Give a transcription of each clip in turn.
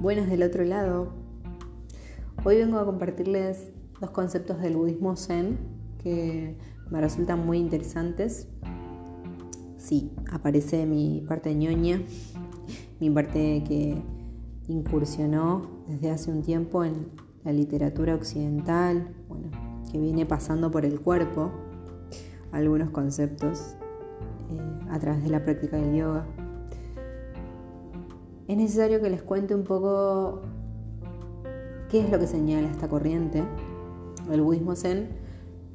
Buenas del otro lado. Hoy vengo a compartirles dos conceptos del budismo zen que me resultan muy interesantes. Sí, aparece mi parte ñoña, mi parte que incursionó desde hace un tiempo en la literatura occidental, bueno, que viene pasando por el cuerpo algunos conceptos eh, a través de la práctica del yoga es necesario que les cuente un poco qué es lo que señala esta corriente. El budismo zen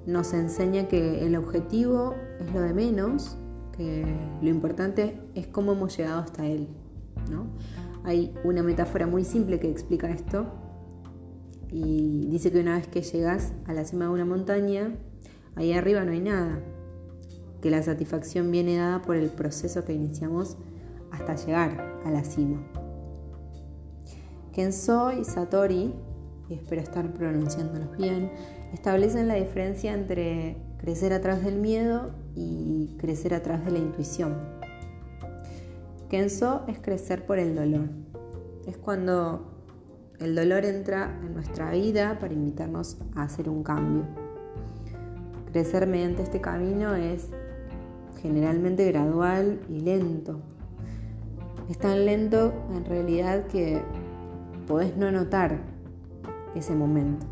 nos enseña que el objetivo es lo de menos, que lo importante es cómo hemos llegado hasta él. Hay una metáfora muy simple que explica esto y dice que una vez que llegas a la cima de una montaña, ahí arriba no hay nada, que la satisfacción viene dada por el proceso que iniciamos hasta llegar a la cima. Kenzo y Satori, y espero estar pronunciándolos bien, establecen la diferencia entre crecer a través del miedo y crecer a través de la intuición. Kenzo es crecer por el dolor. Es cuando el dolor entra en nuestra vida para invitarnos a hacer un cambio. Crecer mediante este camino es generalmente gradual y lento, es tan lento en realidad que podés no notar ese momento.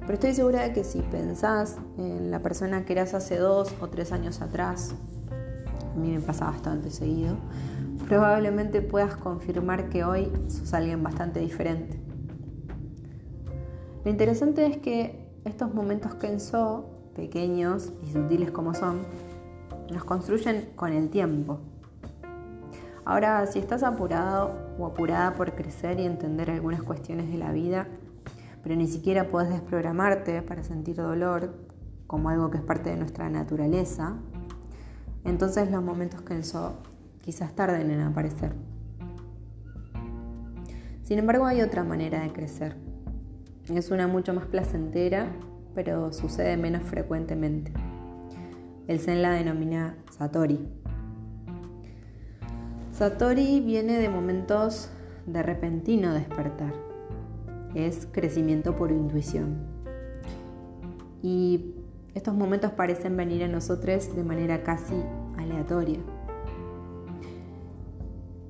Pero estoy segura de que si pensás en la persona que eras hace dos o tres años atrás, a mí me pasa bastante seguido, probablemente puedas confirmar que hoy sos alguien bastante diferente. Lo interesante es que estos momentos que so, pequeños y sutiles como son, nos construyen con el tiempo. Ahora, si estás apurado o apurada por crecer y entender algunas cuestiones de la vida, pero ni siquiera puedes desprogramarte para sentir dolor como algo que es parte de nuestra naturaleza, entonces los momentos que eso quizás tarden en aparecer. Sin embargo, hay otra manera de crecer. Es una mucho más placentera, pero sucede menos frecuentemente. El Zen la denomina Satori. Satori viene de momentos de repentino despertar. Es crecimiento por intuición. Y estos momentos parecen venir a nosotros de manera casi aleatoria.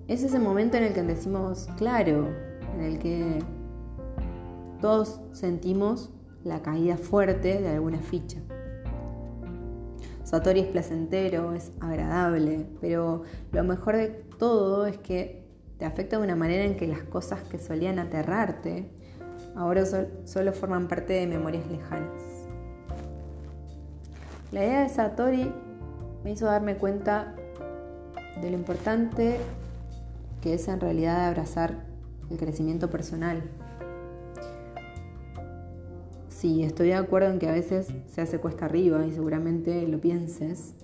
Es ese momento en el que decimos, claro, en el que todos sentimos la caída fuerte de alguna ficha. Satori es placentero, es agradable, pero lo mejor de todo es que te afecta de una manera en que las cosas que solían aterrarte ahora solo forman parte de memorias lejanas. La idea de Satori me hizo darme cuenta de lo importante que es en realidad abrazar el crecimiento personal Sí, estoy de acuerdo en que a veces se hace cuesta arriba y seguramente lo pienses.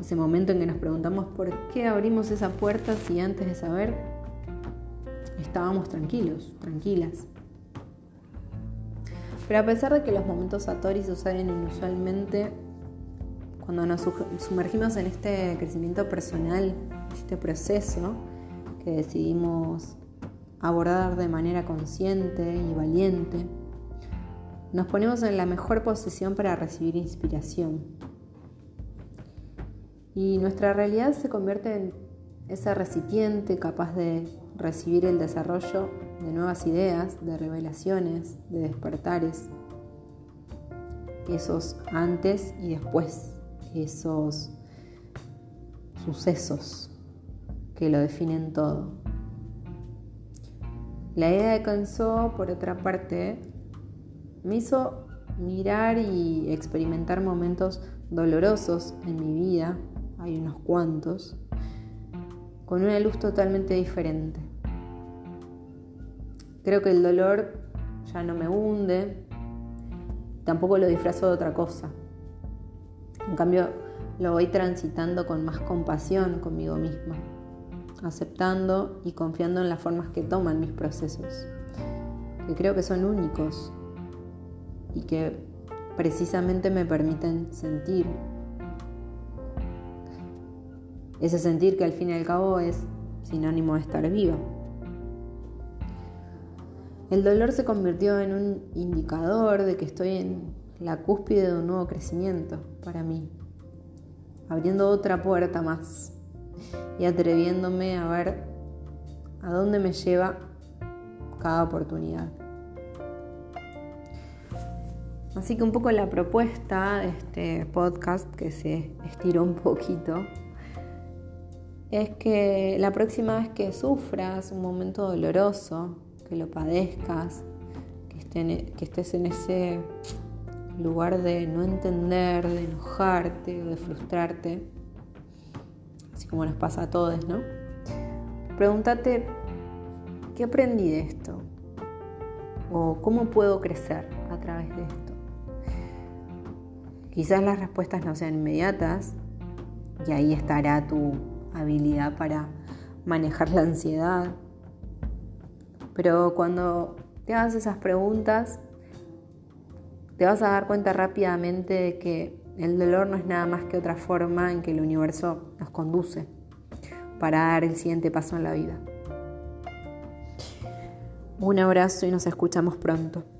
Ese momento en que nos preguntamos por qué abrimos esa puerta si antes de saber estábamos tranquilos, tranquilas. Pero a pesar de que los momentos Satori suceden inusualmente, cuando nos sumergimos en este crecimiento personal, este proceso que decidimos abordar de manera consciente y valiente, nos ponemos en la mejor posición para recibir inspiración. Y nuestra realidad se convierte en ese recipiente capaz de recibir el desarrollo de nuevas ideas, de revelaciones, de despertares. Esos antes y después, esos sucesos que lo definen todo. La idea de Canso, por otra parte, me hizo mirar y experimentar momentos dolorosos en mi vida, hay unos cuantos, con una luz totalmente diferente. Creo que el dolor ya no me hunde, tampoco lo disfrazo de otra cosa. En cambio, lo voy transitando con más compasión conmigo misma, aceptando y confiando en las formas que toman mis procesos, que creo que son únicos y que precisamente me permiten sentir. Ese sentir que al fin y al cabo es sinónimo de estar viva. El dolor se convirtió en un indicador de que estoy en la cúspide de un nuevo crecimiento para mí, abriendo otra puerta más y atreviéndome a ver a dónde me lleva cada oportunidad. Así que un poco la propuesta de este podcast, que se estiró un poquito, es que la próxima vez que sufras un momento doloroso, que lo padezcas, que, que estés en ese lugar de no entender, de enojarte o de frustrarte, así como nos pasa a todos, ¿no? Pregúntate, ¿qué aprendí de esto? ¿O cómo puedo crecer a través de esto? Quizás las respuestas no sean inmediatas y ahí estará tu habilidad para manejar la ansiedad. Pero cuando te hagas esas preguntas, te vas a dar cuenta rápidamente de que el dolor no es nada más que otra forma en que el universo nos conduce para dar el siguiente paso en la vida. Un abrazo y nos escuchamos pronto.